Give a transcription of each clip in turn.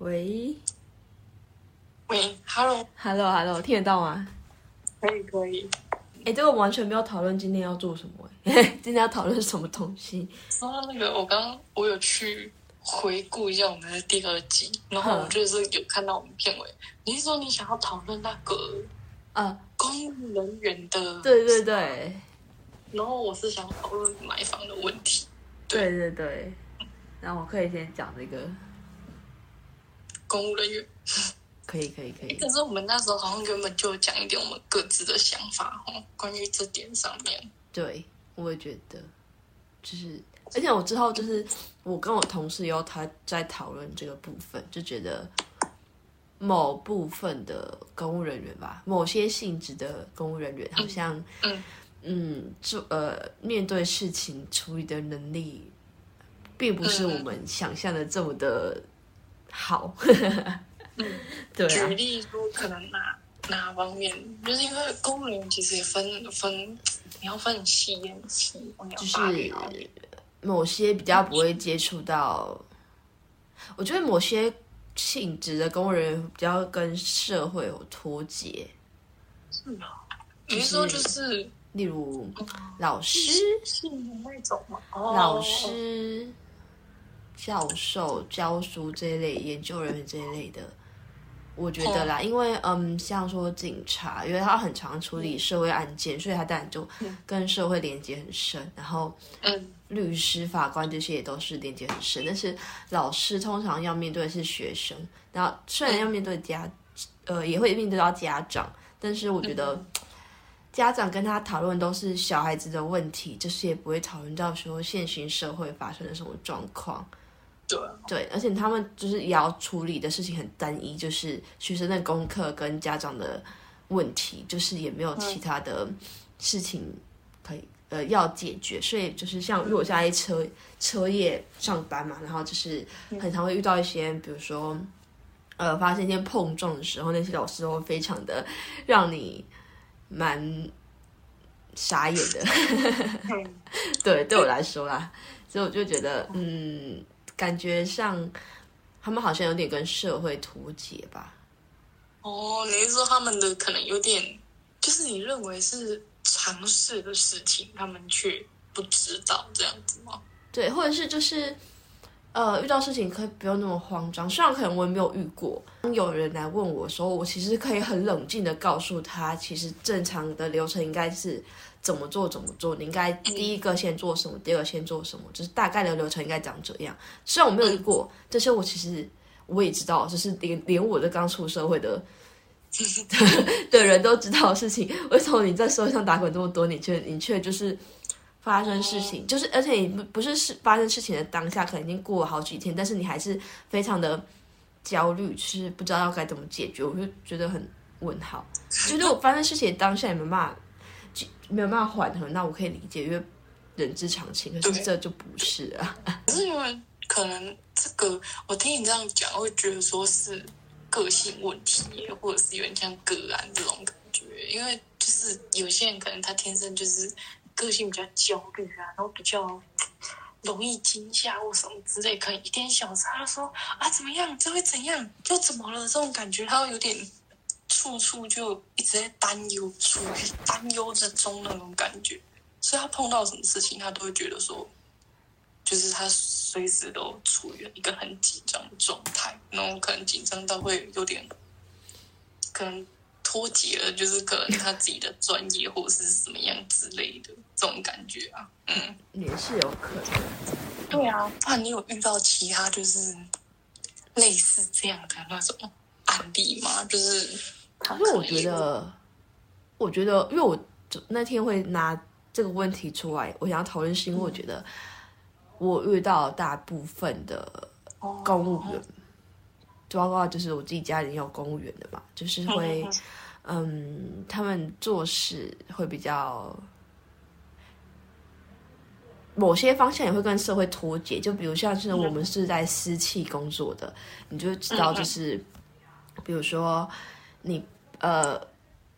喂，喂，Hello，Hello，Hello，听得到吗？可以，可以。哎，这个完全没有讨论今天要做什么。今天要讨论什么东西？说到那个，我刚刚我有去回顾一下我们的第二集，然后我就是有看到我们片尾。你是说你想要讨论那个呃公务人员的？对对对。然后我是想讨论买房的问题。对对对。然后我可以先讲这个公务人员。可以可以可以。可是我们那时候好像原本就讲一点我们各自的想法哦，关于这点上面。对，我也觉得，就是，而且我之后就是我跟我同事有他在讨论这个部分，就觉得某部分的公务人员吧，某些性质的公务人员好像，嗯嗯，就呃面对事情处理的能力，并不是我们想象的这么的好。嗯，对、啊。举例说，可能哪哪方面，就是因为公务员其实也分分，你要分细也很细，就是某些比较不会接触到，我觉得某些性质的公务员比较跟社会有脱节。是啊，比如说就是，例如老师，是那种嘛，老师、教授、教书这一类，研究人员这一类的。我觉得啦，哦、因为嗯，像说警察，因为他很常处理社会案件，嗯、所以他当然就跟社会连接很深。嗯、然后，嗯，律师、法官这些也都是连接很深。但是老师通常要面对的是学生，然后虽然要面对家，嗯、呃，也会面对到家长，但是我觉得家长跟他讨论都是小孩子的问题，就是也不会讨论到说现行社会发生了什么状况。对，而且他们就是也要处理的事情很单一，就是学生的功课跟家长的问题，就是也没有其他的事情可以呃要解决，所以就是像如果现在车车业上班嘛，然后就是很常会遇到一些，比如说呃发生一些碰撞的时候，那些老师都会非常的让你蛮傻眼的。对，对我来说啦，所以我就觉得嗯。感觉上，他们好像有点跟社会脱节吧？哦，你是说他们的可能有点，就是你认为是常识的事情，他们却不知道这样子吗？对，或者是就是，呃，遇到事情可以不用那么慌张。虽然可能我也没有遇过，当有人来问我的时候，我其实可以很冷静的告诉他，其实正常的流程应该是。怎么做怎么做？你应该第一个先做什么？第二个先做什么？就是大概的流程应该长这样。虽然我没有遇过，这些我其实我也知道，就是连连我的刚出社会的 的人都知道的事情。为什么你在社会上打滚这么多年，你却你却就是发生事情？就是而且你不不是事发生事情的当下，可能已经过了好几天，但是你还是非常的焦虑，就是不知道要该怎么解决。我就觉得很问号。就是我发生事情的当下，你们骂。没有办法缓和，那我可以理解，因为人之常情。可是这就不是啊。可是因为可能这个，我听你这样讲，我会觉得说是个性问题，或者是有点像个案这种感觉。因为就是有些人可能他天生就是个性比较焦虑啊，然后比较容易惊吓或什么之类，可能一点小事他说啊怎么样，这会怎样，又怎么了？这种感觉他会有点。处处就一直在担忧，处于担忧之中那种感觉，所以他碰到什么事情，他都会觉得说，就是他随时都处于一个很紧张的状态，然后可能紧张到会有点，可能脱节了，就是可能他自己的专业或者是什么样之类的这种感觉啊，嗯，也是有可能。对啊，怕你有遇到其他就是类似这样的那种案例吗？就是。因为我觉得，我觉得，因为我那天会拿这个问题出来，我想要讨论，是因为我觉得我遇到大部分的公务员，包括就是我自己家里有公务员的嘛，就是会，嗯，他们做事会比较，某些方向也会跟社会脱节，就比如像是我们是在私企工作的，你就知道，就是比如说。你呃，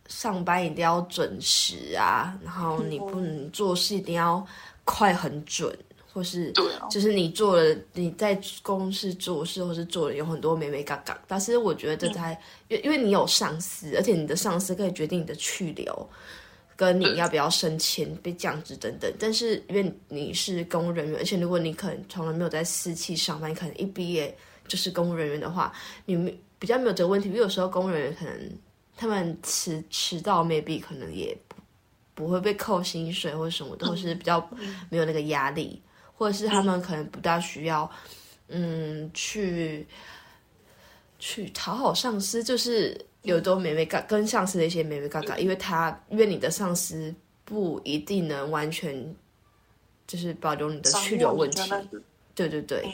上班一定要准时啊，然后你不能做事一定要快很准，或是就是你做了你在公司做事，或是做了有很多美眉角角，但是我觉得这才因、嗯、因为你有上司，而且你的上司可以决定你的去留，跟你要不要升迁、被降职等等。但是因为你是公务人员，而且如果你可能从来没有在私企上班，你可能一毕业就是公务人员的话，你比较没有这个问题。因为有时候公务人员可能他们迟迟到，maybe 可能也不不会被扣薪水或者什么的，或是比较没有那个压力。或者是他们可能不大需要，嗯，去去讨好上司，就是有多美美嘎跟上司的一些美美嘎嘎，因为他因为你的上司不一定能完全就是保留你的去留问题，对对对，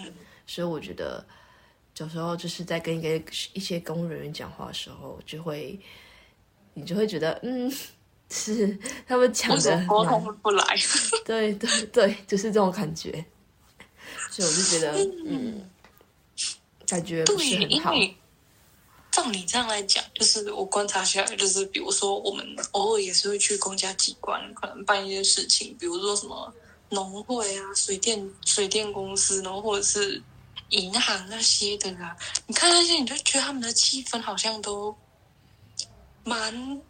所以我觉得有时候就是在跟一个一些公务人员讲话的时候，就会你就会觉得嗯。是他们讲的沟通不来，对对对，就是这种感觉，所以我就觉得，嗯，感觉不是很好。照你这样来讲，就是我观察下来，就是比如说，我们偶尔也是会去公家机关，可能办一些事情，比如说什么农会啊、水电水电公司，然后或者是银行那些的啦。你看那些，你就觉得他们的气氛好像都蛮。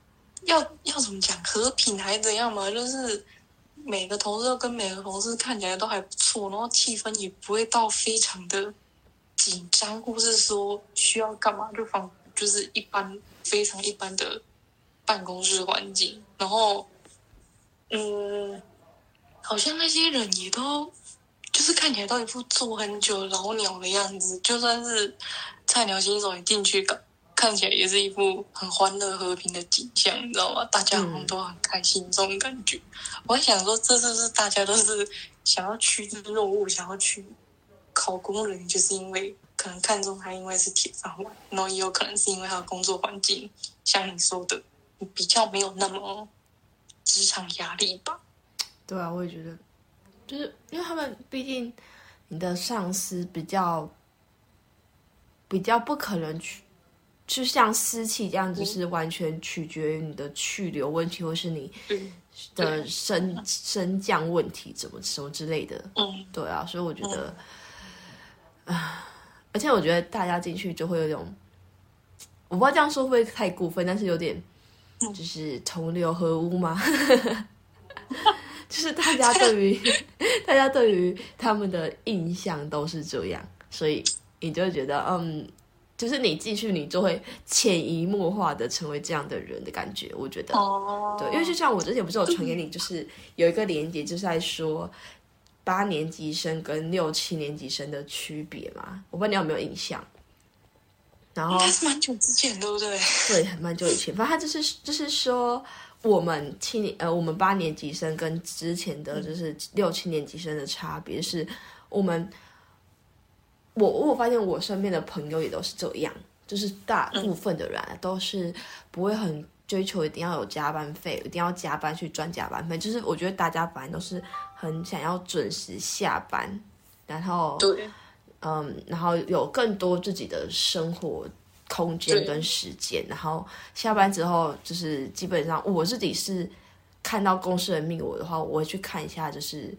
要要怎么讲和平还是怎样嘛？就是每个同事都跟每个同事看起来都还不错，然后气氛也不会到非常的紧张，或是说需要干嘛就放，就是一般非常一般的办公室环境。然后，嗯，好像那些人也都就是看起来都一副坐很久老鸟的样子，就算是菜鸟新手也进去搞。看起来也是一副很欢乐和平的景象，你知道吗？大家好像都很开心，这种感觉。嗯、我还想说，这是不是大家都是想要趋之若鹜，想要去考公人，就是因为可能看中他，因为是铁饭碗，然后也有可能是因为他的工作环境，像你说的，比较没有那么职场压力吧？对啊，我也觉得，就是因为他们毕竟你的上司比较比较不可能去。就像湿气这样子，是完全取决于你的去留问题，或是你的升升降问题，怎么什么之类的。嗯，对啊，所以我觉得，啊，而且我觉得大家进去就会有种，我不知道这样说会不会太过分，但是有点就是同流合污吗？就是大家对于大家对于他们的印象都是这样，所以你就会觉得，嗯。就是你继续，你就会潜移默化的成为这样的人的感觉，我觉得，oh. 对，因为就像我之前不是有传给你，就是有一个连接，就是在说八年级生跟六七年级生的区别嘛，我不知道你有没有印象。然后还是蛮久之前，对不对？对，蛮久以前，反正他就是就是说，我们七年呃，我们八年级生跟之前的就是六七年级生的差别是我们。我我发现我身边的朋友也都是这样，就是大部分的人都是不会很追求一定要有加班费，一定要加班去赚加班费。就是我觉得大家反正都是很想要准时下班，然后对，嗯，然后有更多自己的生活空间跟时间。然后下班之后，就是基本上我自己是看到公司的命我的话，我会去看一下，就是。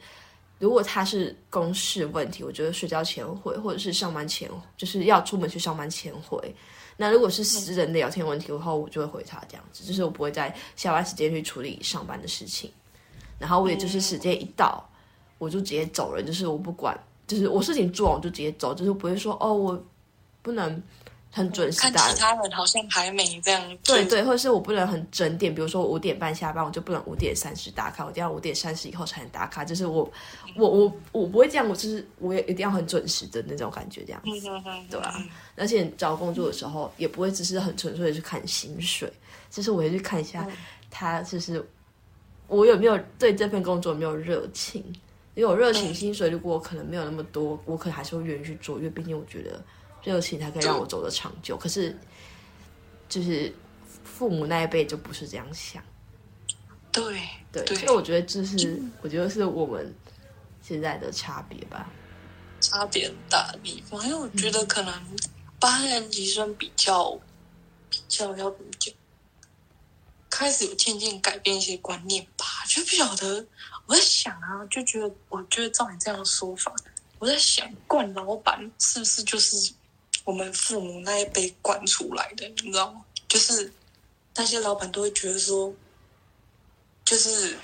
如果他是公事问题，我觉得睡觉前回，或者是上班前，就是要出门去上班前回。那如果是私人的聊天问题的话，我就会回他这样子，就是我不会在下班时间去处理上班的事情。然后我也就是时间一到，我就直接走了，就是我不管，就是我事情做完我就直接走，就是不会说哦，我不能。很准时打，看其他人好像还没这样。对对，或者是我不能很整点，比如说我五点半下班，我就不能五点三十打卡，我一定要五点三十以后才能打卡。就是我，我我我不会这样，我就是我也一定要很准时的那种感觉，这样子，对啊？而且找工作的时候也不会只是很纯粹的去看薪水，就是我会去看一下他，就是我有没有对这份工作有没有热情，因为有热情，薪水如果我可能没有那么多，我可能还是会愿意去做，因为毕竟我觉得。热情才可以让我走得长久，可是就是父母那一辈就不是这样想。对对，所以我觉得这是我觉得是我们现在的差别吧，差别很大的地方。因为我觉得可能八年级生比较比较要怎么讲，开始有渐渐改变一些观念吧，就不晓得。我在想啊，就觉得我觉得照你这样的说法，我在想，惯老板是不是就是我们父母那一辈惯出来的？你知道吗？就是那些老板都会觉得说，就是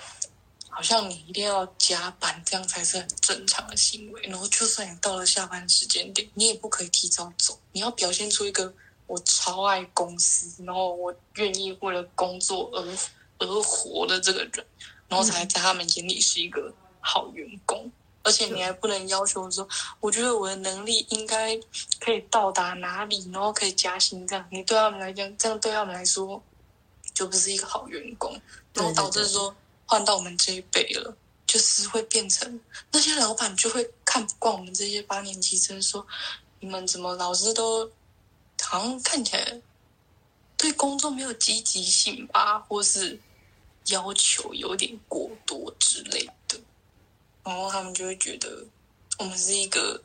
好像你一定要加班，这样才是很正常的行为。然后，就算你到了下班时间点，你也不可以提早走，你要表现出一个我超爱公司，然后我愿意为了工作而而活的这个人。然后才在他们眼里是一个好员工，而且你还不能要求说，我觉得我的能力应该可以到达哪里，然后可以加薪这样。你对他们来讲，这样对他们来说就不是一个好员工，然后导致说换到我们这一辈了，就是会变成那些老板就会看不惯我们这些八年级生，说你们怎么老是都好像看起来对工作没有积极性吧，或是。要求有点过多之类的，然后他们就会觉得我们是一个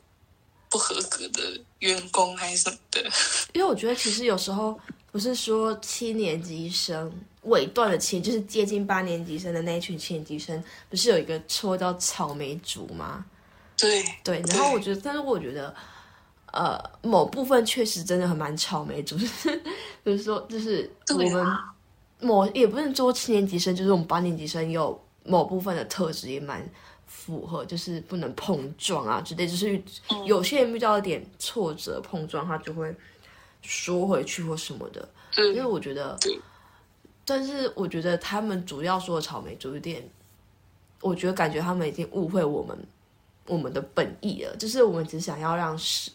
不合格的员工还是什么的。因为我觉得其实有时候不是说七年级生尾段的七，就是接近八年级生的那一群七年级生，不是有一个绰叫草莓族吗？对对，然后我觉得，但是我觉得，呃，某部分确实真的很蛮草莓族，就是就是说，就是我们。某也不是说七年级生，就是我们八年级生有某部分的特质也蛮符合，就是不能碰撞啊之类，就是有些人遇到一点挫折碰撞，他就会缩回去或什么的。因为我觉得，但是我觉得他们主要说的草莓族有点，我觉得感觉他们已经误会我们我们的本意了，就是我们只想要让世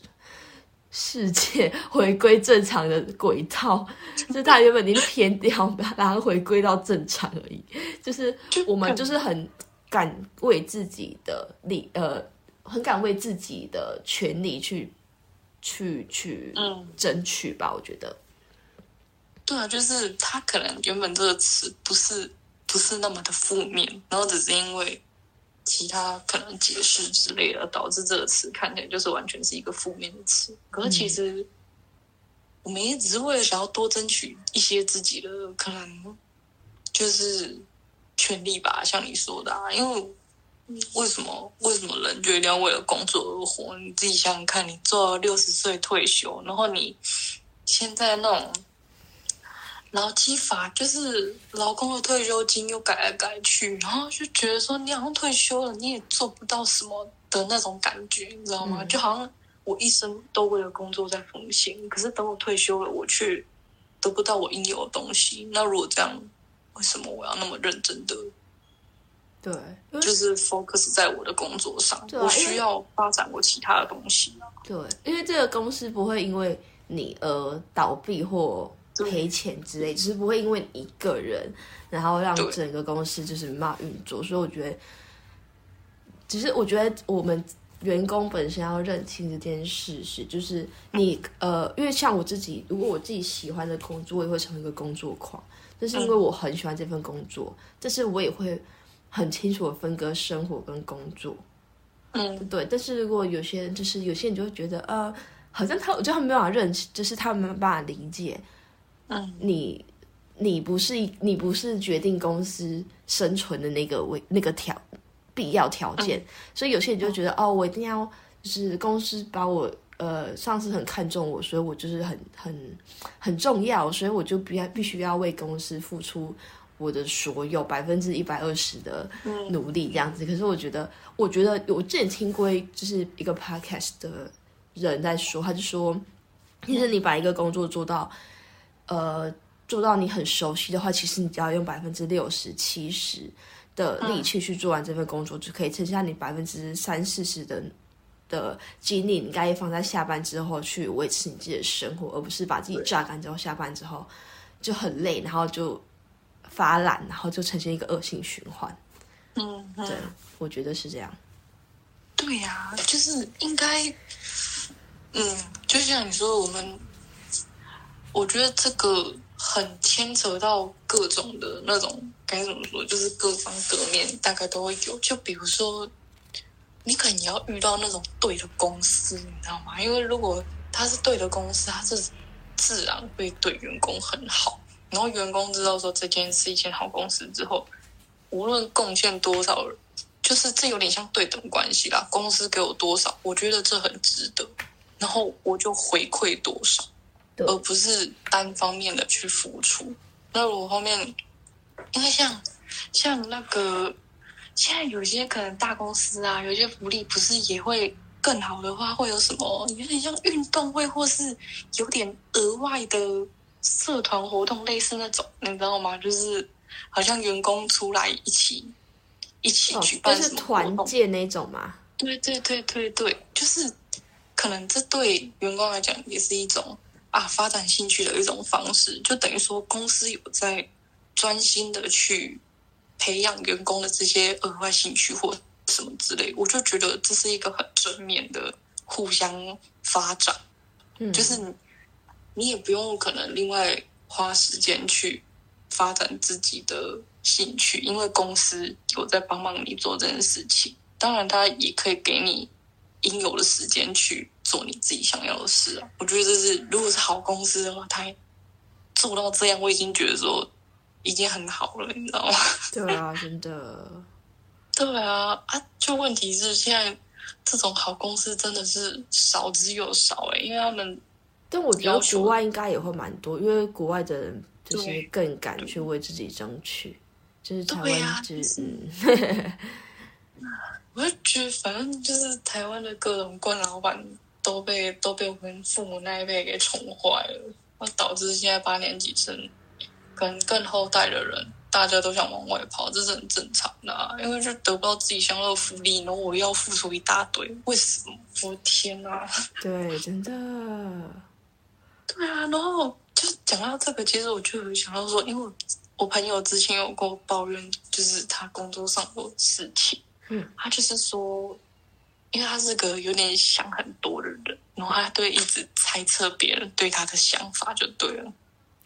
世界回归正常的轨道，就是他原本已经偏掉，把它回归到正常而已。就是我们就是很敢为自己的利，呃，很敢为自己的权利去去去争取吧。我觉得，对啊，就是他可能原本这个词不是不是那么的负面，然后只是因为。其他可能解释之类的，导致这个词看起来就是完全是一个负面的词。可是其实，我们也只是为了想要多争取一些自己的可能，就是权利吧。像你说的啊，因为为什么为什么人就一定要为了工作而活？你自己想想看，你做到六十岁退休，然后你现在那种。劳基法就是劳工的退休金又改来改去，然后就觉得说你好像退休了，你也做不到什么的那种感觉，你知道吗？嗯、就好像我一生都为了工作在奉献，可是等我退休了，我却得不到我应有的东西。那如果这样，为什么我要那么认真的？对，就是 focus 在我的工作上，对我需要发展我其他的东西。对，因为这个公司不会因为你而倒闭或。赔钱之类，只是不会因为一个人，然后让整个公司就是没办法运作。所以我觉得，只是我觉得我们员工本身要认清这件事实，就是你呃，因为像我自己，如果我自己喜欢的工作，我也会成为一个工作狂。这是因为我很喜欢这份工作，但是我也会很清楚的分割生活跟工作。嗯，对。但是如果有些人，就是有些人就会觉得，呃，好像他，我觉得他们没办法认识，就是他们没办法理解。嗯，你你不是你不是决定公司生存的那个为那个条必要条件，嗯、所以有些人就觉得、嗯、哦，我一定要就是公司把我呃上司很看重我，所以我就是很很很重要，所以我就必要必须要为公司付出我的所有百分之一百二十的努力这样子。嗯、可是我觉得，我觉得我之前听过就是一个 podcast 的人在说，他就说，其实你把一个工作做到。呃，做到你很熟悉的话，其实你只要用百分之六十、七十的力气去做完这份工作，嗯、就可以剩下你百分之三四十的的精力，你该放在下班之后去维持你自己的生活，而不是把自己榨干之后，下班之后就很累，然后就发懒，然后就呈现一个恶性循环。嗯，对，我觉得是这样。对呀、啊，就是应该，嗯，就像你说，我们。我觉得这个很牵扯到各种的那种该怎么说，就是各方各面大概都会有。就比如说，你可能也要遇到那种对的公司，你知道吗？因为如果他是对的公司，他是自然会对员工很好。然后员工知道说这间是一间好公司之后，无论贡献多少就是这有点像对等关系啦。公司给我多少，我觉得这很值得，然后我就回馈多少，而不是单方面的去付出。那我后面，因为像像那个现在有些可能大公司啊，有些福利不是也会更好的话，会有什么有点像运动会，或是有点额外的社团活动，类似那种，你知道吗？就是好像员工出来一起。一起举办什么活动？哦，就是团建那种吗？对对对对对，就是可能这对员工来讲也是一种啊发展兴趣的一种方式，就等于说公司有在专心的去培养员工的这些额外兴趣或什么之类，我就觉得这是一个很正面的互相发展。嗯，就是你你也不用可能另外花时间去发展自己的。兴趣，因为公司有在帮忙你做这件事情，当然他也可以给你应有的时间去做你自己想要的事啊。我觉得这是，如果是好公司的话，他做到这样，我已经觉得说已经很好了，你知道吗？对啊，真的。对啊，啊，就问题是现在这种好公司真的是少之又少哎，因为他们，但我觉得国外应该也会蛮多，因为国外的人就是更敢去为自己争取。就是台湾，就是，我就觉得反正就是台湾的各种官老板都被都被我们父母那一辈给宠坏了，那导致现在八年级生跟更后代的人，大家都想往外跑，这是很正常的啊，因为就得不到自己想要的福利，然后我要付出一大堆，为什么？我的天啊！对，真的，对啊，然后就是讲到这个，其实我就有想到说，因为。我朋友之前有跟我抱怨，就是他工作上的事情。嗯，他就是说，因为他是个有点想很多的人，然后他对一直猜测别人对他的想法就对了。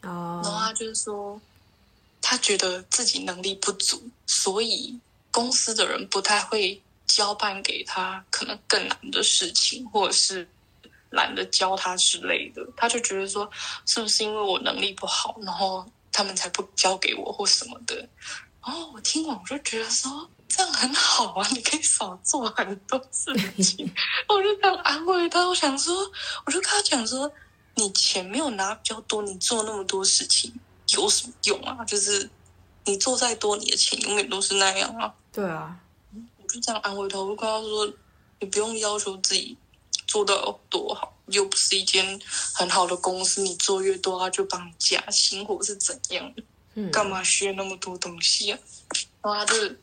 然后他就是说，他觉得自己能力不足，所以公司的人不太会交办给他可能更难的事情，或者是懒得教他之类的。他就觉得说，是不是因为我能力不好，然后。他们才不交给我或什么的，然后我听完我就觉得说这样很好啊，你可以少做很多事情。我就想安慰他，我想说，我就跟他讲说，你钱没有拿比较多，你做那么多事情有什么用啊？就是你做再多，你的钱永远都是那样啊。对啊，我就这样安慰他，我就跟他说，你不用要求自己做到有多好。又不是一间很好的公司，你做越多，他就帮你加薪，或者是怎样的？嗯，干嘛学那么多东西啊？然后他就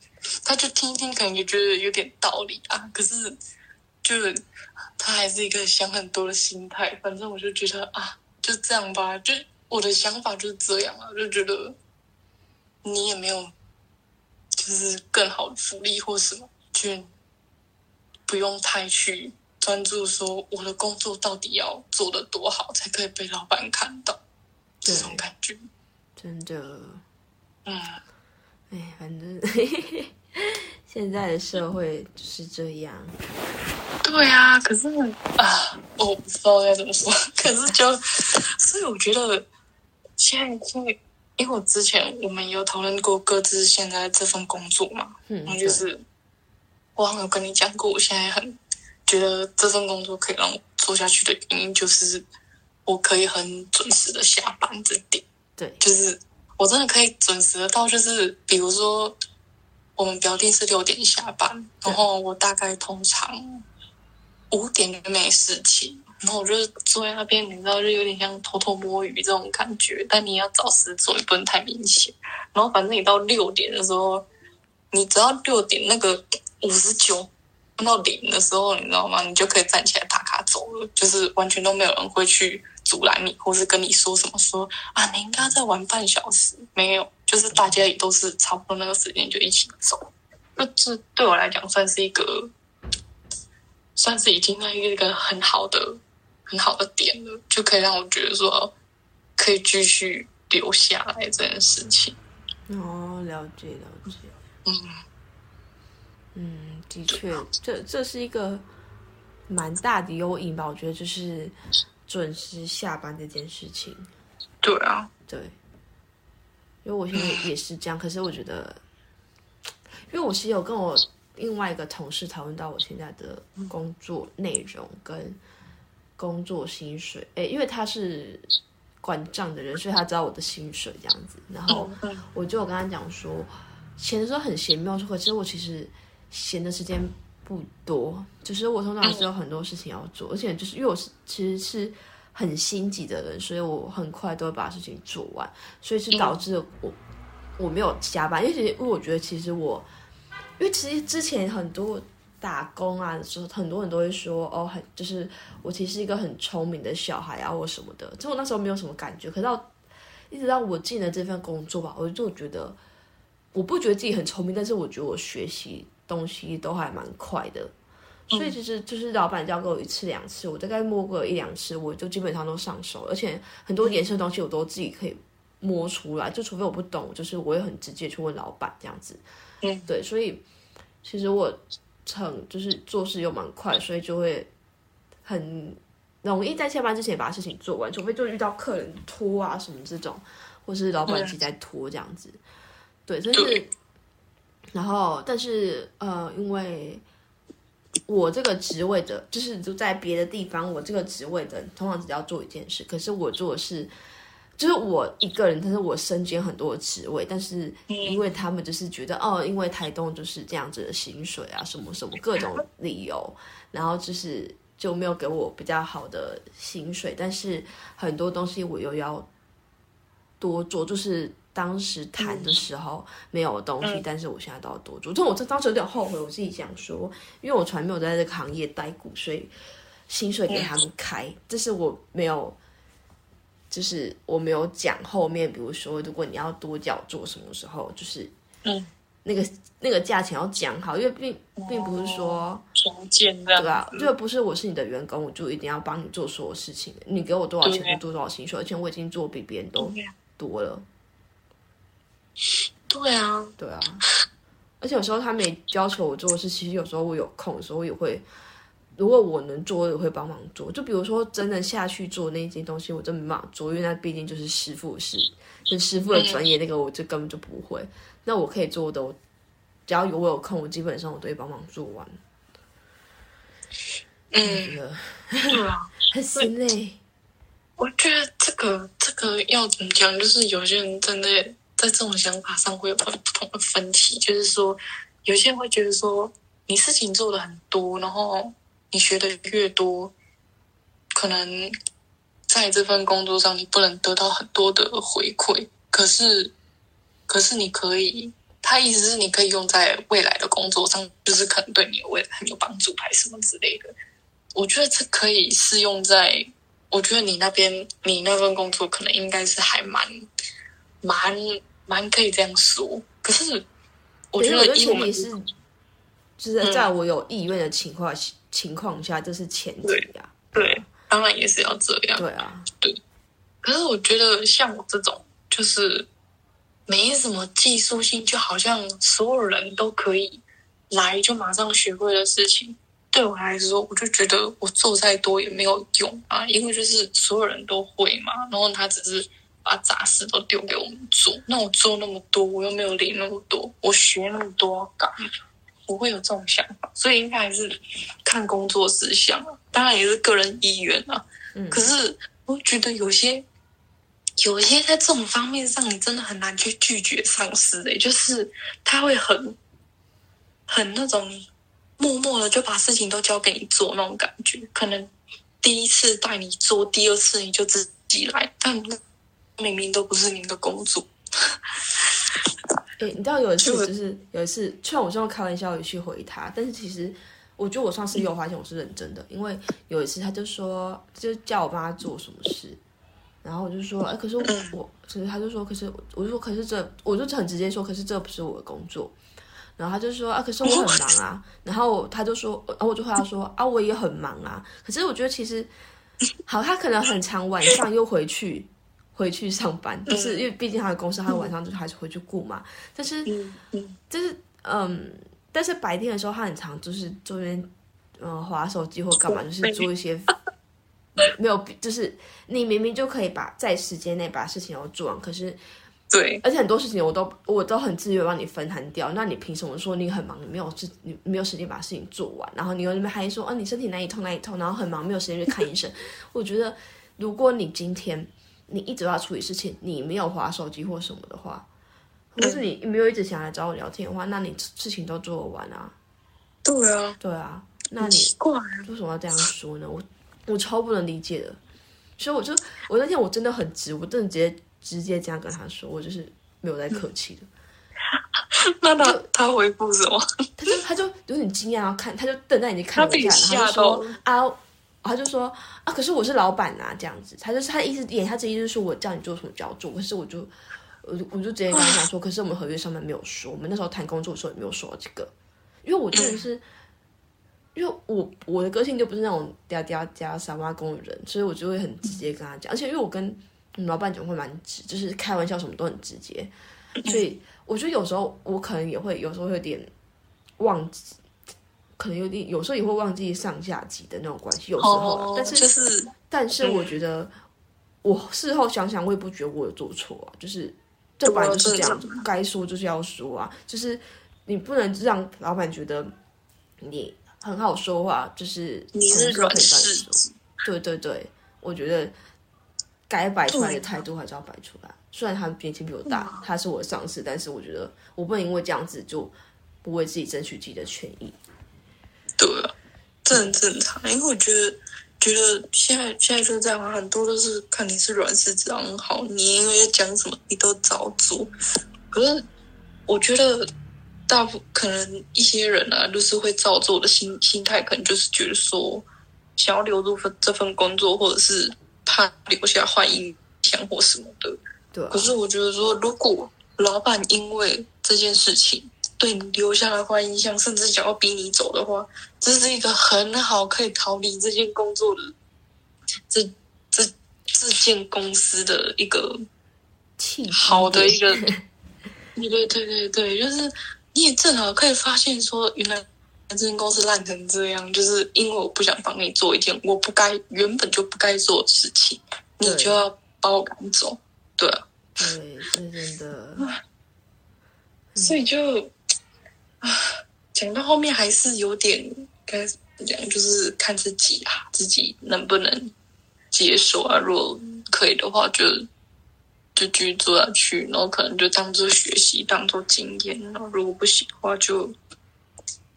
他就听听，可能也觉得有点道理啊。可是，就是他还是一个想很多的心态。反正我就觉得啊，就这样吧。就我的想法就是这样啊，就觉得你也没有，就是更好的福利或什么，就不用太去。专注说我的工作到底要做的多好，才可以被老板看到，这种感觉，真的，嗯，哎，反正 现在的社会就是这样。对啊，可是啊，我不知道该怎么说。可是就，所以我觉得现在，因为，因为我之前我们有讨论过各自现在这份工作嘛，嗯，就是我好像有跟你讲过，我现在很。觉得这份工作可以让我做下去的原因，就是我可以很准时的下班这点。对，就是我真的可以准时的到，就是比如说我们表定是六点下班，然后我大概通常五点就没事情，然后我就坐在那边，你知道，就有点像偷偷摸鱼这种感觉。但你要找事做，也不能太明显。然后反正你到六点的时候，你只要六点那个五十九。看到零的时候，你知道吗？你就可以站起来打卡走了，就是完全都没有人会去阻拦你，或是跟你说什么说啊，你应该再玩半小时。没有，就是大家也都是差不多那个时间就一起走。就这对我来讲算是一个，算是已经在一个很好的、很好的点了，就可以让我觉得说可以继续留下来这件事情。哦，了解了解，嗯。嗯，的确，这这是一个蛮大的优势吧？我觉得就是准时下班这件事情。对啊，对，因为我现在也是这样。可是我觉得，因为我其实有跟我另外一个同事讨论到我现在的工作内容跟工作薪水，哎，因为他是管账的人，所以他知道我的薪水这样子。然后我就有跟他讲说，闲的时候很闲，没有错。可是我其实闲的时间不多，就是我通常是有很多事情要做，而且就是因为我是其实是很心急的人，所以我很快都会把事情做完，所以是导致我我没有加班。因为其实因为我觉得其实我。因为其实之前很多打工啊的时候，很多人都会说哦，很就是我其实是一个很聪明的小孩啊，或什么的。其实我那时候没有什么感觉，可是到一直到我进了这份工作吧，我就觉得我不觉得自己很聪明，但是我觉得我学习东西都还蛮快的。所以其实就是老板教给我一次两次，我大概摸过一两次，我就基本上都上手，而且很多颜色东西我都自己可以摸出来，就除非我不懂，就是我也很直接去问老板这样子。嗯，对，所以其实我很就是做事又蛮快，所以就会很容易在下班之前把事情做完，除非就遇到客人拖啊什么这种，或是老板自己在拖这样子。对，但是然后但是呃，因为我这个职位的，就是就在别的地方，我这个职位的通常只要做一件事，可是我做的是。就是我一个人，但是我身兼很多的职位，但是因为他们就是觉得哦，因为台东就是这样子的薪水啊，什么什么各种理由，然后就是就没有给我比较好的薪水，但是很多东西我又要多做，就是当时谈的时候没有东西，但是我现在都要多做，就我这当时有点后悔，我自己想说，因为我从来没有在这个行业待过，所以薪水给他们开，这是我没有。就是我没有讲后面，比如说，如果你要多缴做什么时候，就是嗯，那个那个价钱要讲好，因为并并不是说对吧？就不是我是你的员工，我就一定要帮你做所有事情。你给我多少钱，就做多少薪水，而且我已经做比别人都多了。对啊，对啊，而且有时候他没要求我做的事，其实有时候我有空的时候我也会。如果我能做，我也会帮忙做。就比如说，真的下去做那些东西，我真没办法做，因为那毕竟就是师傅的事，就师傅的专业，那个我就根本就不会。嗯、那我可以做的，只要有我有空，我基本上我都会帮忙做完。嗯，对啊，很心累。我觉得这个这个要怎么讲？就是有些人真的在这种想法上会有不同的分歧。就是说，有些人会觉得说，你事情做的很多，然后。你学的越多，可能在这份工作上你不能得到很多的回馈。可是，可是你可以，他意思是你可以用在未来的工作上，就是可能对你未来很有帮助，还是什么之类的。我觉得这可以适用在，我觉得你那边，你那份工作可能应该是还蛮蛮蛮可以这样说。可是，我觉得因为是，就是在我有意愿的情况。嗯情况下，这是前提呀。对，当然也是要这样。对啊，对。可是我觉得像我这种，就是没什么技术性，就好像所有人都可以来就马上学会的事情，对我来说，我就觉得我做再多也没有用啊，因为就是所有人都会嘛，然后他只是把杂事都丢给我们做，那我做那么多，我又没有领那么多，我学那么多干嘛？不会有这种想法，所以应该还是看工作事项啊，当然也是个人意愿啊。嗯，可是我觉得有些有些在这种方面上，你真的很难去拒绝上司的，就是他会很很那种默默的就把事情都交给你做那种感觉。可能第一次带你做，第二次你就自己来，但明明都不是您的工作。哎，你知道有一次就是有一次，虽然我这么开玩笑语气回他，但是其实我觉得我上次又发现我是认真的，因为有一次他就说，就叫我帮他做什么事，然后我就说，哎，可是我，我其实他就说，可是我就说，可是这，我就很直接说，可是这不是我的工作，然后他就说，啊，可是我很忙啊，然后他就说，然后我就回答说，啊，我也很忙啊，可是我觉得其实，好，他可能很长晚上又回去。回去上班，就是因为毕竟他的公司，他晚上就还是回去顾嘛。但是，就是嗯，但是白天的时候，他很常就是这边嗯划手机或干嘛，就是做一些没有，就是你明明就可以把在时间内把事情要做完，可是对，而且很多事情我都我都很自愿帮你分摊掉，那你凭什么说你很忙，你没有事，你没有时间把事情做完，然后你又那边还说，啊，你身体哪里痛哪里痛，然后很忙没有时间去看医生。我觉得，如果你今天你一直要处理事情，你没有划手机或什么的话，或是你没有一直想来找我聊天的话，那你事情都做得完啊？对啊，对啊，那你为什么要这样说呢？我我超不能理解的，所以我就我那天我真的很直，我真的直接。直接这样跟他说，我就是没有在客气的。那他他回复什么？他就他就有点惊讶，然后看他就瞪在眼睛看我一下，然后说啊，他就说啊，可是我是老板呐，这样子。他就是他的意思，言他这意思是我叫你做什么就要做。可是我就我就我就直接跟他讲说，可是我们合约上面没有说，我们那时候谈工作的时候也没有说这个。因为我真的是，因为我我的个性就不是那种嗲嗲嗲傻瓜公的人，所以我就会很直接跟他讲。而且因为我跟老板讲会蛮直，就是开玩笑什么都很直接，所以我觉得有时候我可能也会有时候会有点忘记，可能有点有时候也会忘记上下级的那种关系，有时候、啊，但是就是但是我觉得我事后想想，我也不觉得我有做错啊，就是这本来就是这样，该说就是要说啊，就是你不能让老板觉得你很好说话，就是你是软柿，对对对，我觉得。该摆出来的态度还是要摆出来。虽然他年纪比我大，他是我的上司，但是我觉得我不能因为这样子就不为自己争取自己的权益。对啊，这很正常。因为我觉得，觉得现在现在就是这样，很多都是看你是软柿子，很好，你因为讲什么你都照做。可是我觉得，大部可能一些人啊，就是会照做的心心态，可能就是觉得说，想要留住份这份工作，或者是。怕留下坏印象或什么的，对啊。可是我觉得说，如果老板因为这件事情对你留下了坏印象，甚至想要逼你走的话，这是一个很好可以逃离这件工作的这这这件公司的一个好的一个，对对对对对，就是你也正好可以发现说，原来。这间公司烂成这样，就是因为我不想帮你做一件我不该原本就不该做的事情，你就要把我赶走，对啊，对，是真的。所以就啊，讲到后面还是有点该怎么讲，就是看自己啊，自己能不能接受啊。如果可以的话，就就继续做下去，然后可能就当做学习，当做经验。然后如果不行的话，就。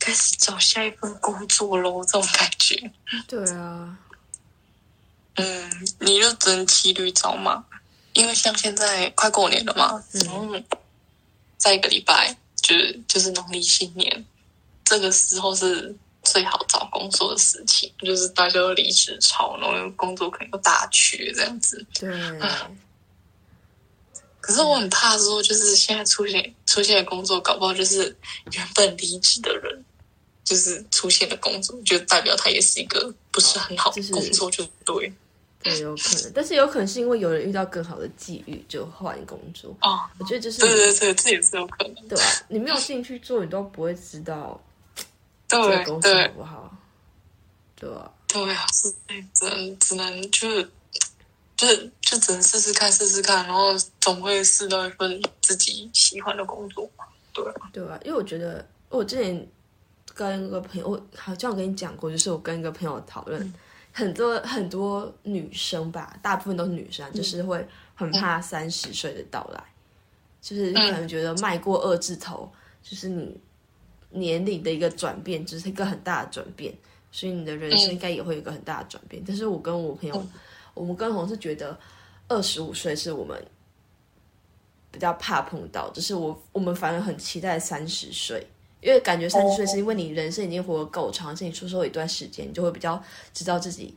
开始找下一份工作喽，这种感觉。对啊，嗯，你就只能骑驴找马，因为像现在快过年了嘛，嗯，再一个礼拜就是就是农历新年，这个时候是最好找工作的时期，就是大家都离职潮，然后工作可能又大缺这样子。对。可是我很怕说，就是现在出现出现的工作，搞不好就是原本离职的人。就是出现的工作，就代表他也是一个不是很好的工作，就对。对，有可能，但是有可能是因为有人遇到更好的际遇，就换工作。哦，我觉得就是对对对，这也是有可能。对啊，你没有进去做，你都不会知道这个公司好不好。对啊，对啊，是只能只能就是就就只能试试看，试试看，然后总会试到一份自己喜欢的工作嘛。对啊，对啊，因为我觉得我之前。跟一个朋友，我好像我跟你讲过，就是我跟一个朋友讨论，嗯、很多很多女生吧，大部分都是女生，嗯、就是会很怕三十岁的到来，嗯、就是可能觉得迈过二字头，就是你年龄的一个转变，就是一个很大的转变，所以你的人生应该也会有一个很大的转变。嗯、但是我跟我朋友，嗯、我们跟同是觉得二十五岁是我们比较怕碰到，就是我我们反而很期待三十岁。因为感觉三十岁是因为你人生已经活得够长，是你出社会一段时间，你就会比较知道自己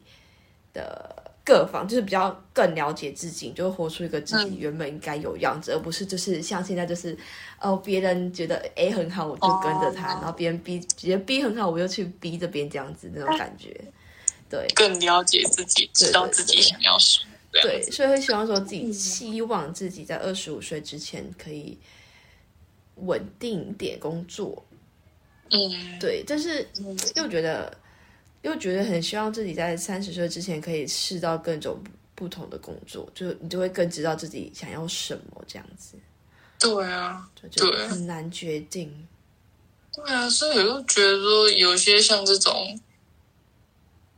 的各方，就是比较更了解自己，就会活出一个自己原本应该有样子，嗯、而不是就是像现在就是哦，别人觉得 A 很好，我就跟着他，哦、然后别人 B 觉得 B 很好，我又去 B 这边这样子那种感觉。对，更了解自己，知道自己想要什么。对，所以会希望说自己希望自己在二十五岁之前可以稳定一点工作。嗯，对，但是又觉得，又觉得很希望自己在三十岁之前可以试到各种不同的工作，就你就会更知道自己想要什么这样子。对啊，就很难决定。对啊，所以我就觉得说，有些像这种，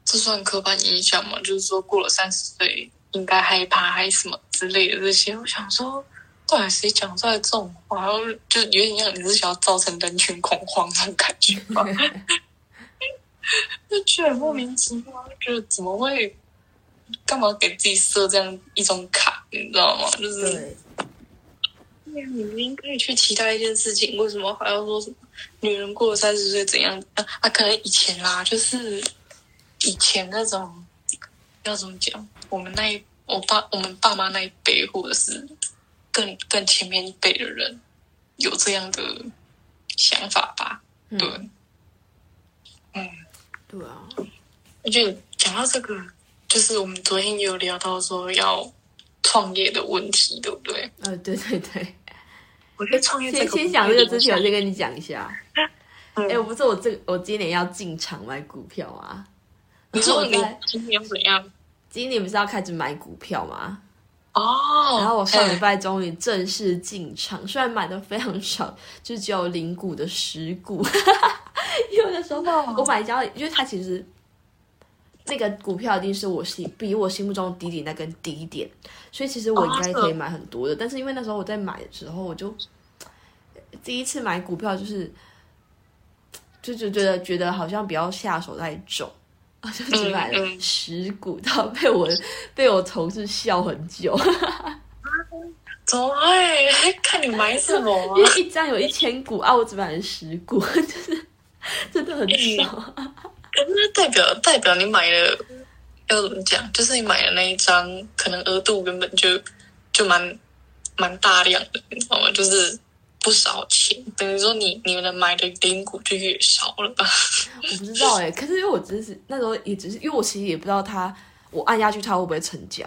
这算刻板印象嘛？就是说，过了三十岁应该害怕还是什么之类的这些。我想说，到底谁讲出来这种话？然后就有点像你是想要造成人群恐慌那种感觉吧？就觉得莫名其妙，就是怎么会？干嘛给自己设这样一种卡？你知道吗？就是，对你们应该去期待一件事情，为什么还要说什么女人过了三十岁怎样？啊啊，可能以前啦，就是以前那种要怎么讲？我们那一我爸我们爸妈那一辈，或者是更更前面一辈的人，有这样的想法吧？对，嗯，嗯对啊，而且讲到这个。就是我们昨天有聊到说要创业的问题，对不对？呃，对对对。我觉得创业先先讲这个之前，我先跟你讲一下。哎、嗯欸，我不是我这我今年要进场买股票啊。你说你今年怎样？今年不是要开始买股票吗？哦。然后我上礼拜终于正式进场，欸、虽然买的非常少，就只有零股的十股。因为那时候我买一家，因为它其实。那个股票一定是我心比我心目中的低点那根低点，所以其实我应该可以买很多的。哦、但是因为那时候我在买的时候，我就第一次买股票，就是就就觉得觉得好像比较下手太重，就只买了十股，然后被我被我同事笑很久。怎么会？看你买什么、啊？因为一张有一千股啊，我只买了十股，就是真的很少。那代表代表你买了，要怎么讲？就是你买的那一张，可能额度根本就就蛮蛮大量的，你知道吗？就是不少钱，等于说你你们买的零股就越少了吧？我不知道哎、欸，可是因为我只是那时候也只是因为我其实也不知道他，我按下去他会不会成交，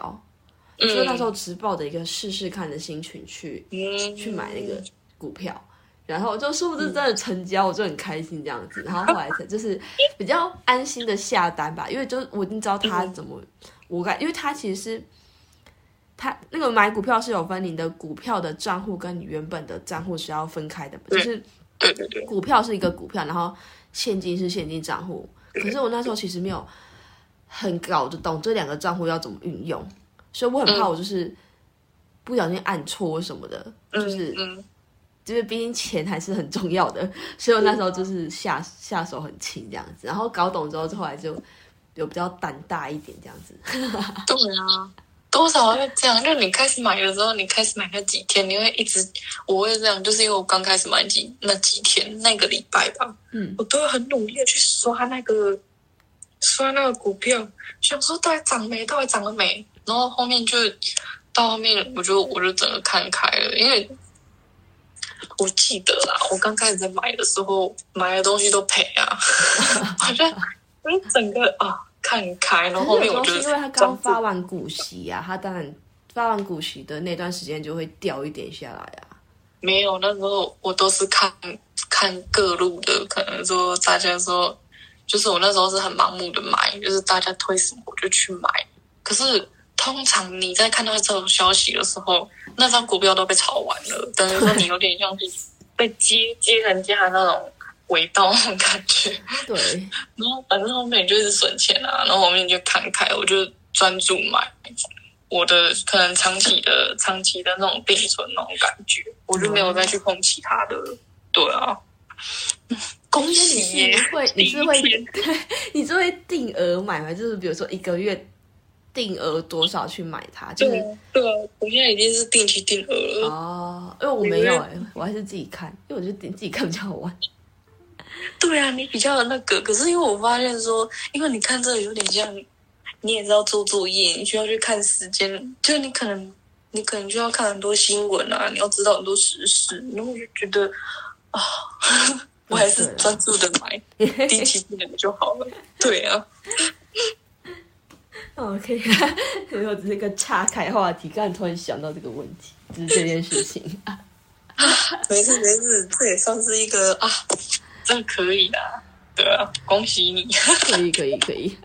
所以那时候只抱着一个试试看的心情去、嗯、去买那个股票。然后就殊不是真的成交，我就很开心这样子。然后后来才就是比较安心的下单吧，因为就我已经知道他怎么，我感，因为他其实是他那个买股票是有分你的股票的账户跟你原本的账户是要分开的，就是股票是一个股票，然后现金是现金账户。可是我那时候其实没有很搞得懂这两个账户要怎么运用，所以我很怕我就是不小心按错什么的，就是。因为毕竟钱还是很重要的，所以我那时候就是下下手很轻这样子，然后搞懂之后，后来就有比较胆大一点这样子。对啊，多少会这样？就你开始买的时候，你开始买那几天，你会一直，我会这样，就是因为我刚开始买几那几天那个礼拜吧，嗯，我都会很努力的去刷那个刷那个股票，想说到底涨没？到底涨了没？然后后面就到后面，我就我就整个看开了，因为。我记得啦，我刚开始在买的时候，买的东西都赔啊，好 像我就整个啊看开，然后后面我觉得因为他刚发完股息啊，他当然发完股息的那段时间就会掉一点下来啊。没有，那时候我都是看看各路的，可能说大家说，就是我那时候是很盲目的买，就是大家推什么我就去买，可是。通常你在看到这种消息的时候，那张股票都被炒完了，等于说你有点像是被接接人家的那种尾刀那种感觉。对，然后反正后面就是省钱啊，然后后面就看开，我就专注买我的可能长期的、长期的那种定存那种感觉，我就没有再去碰其他的。对啊，恭喜你！会你是会 你是会定额买吗？就是比如说一个月。定额多少去买它？就是对，对啊，我现在已经是定期定额了哦。因为我没有哎、欸，我还是自己看，因为我觉得自己看比较好玩。对啊，你比较那个，可是因为我发现说，因为你看这个有点像，你也知道做作业，你需要去看时间，就是你可能你可能就要看很多新闻啊，你要知道很多时事，然后我就觉得啊，我还是专注的买定期定额就好了。对啊。OK，没有，只是一个岔开话题。刚才突然想到这个问题，就是这件事情。没事没事，这也算是一个啊，这可以的。对啊，恭喜你！可以可以可以。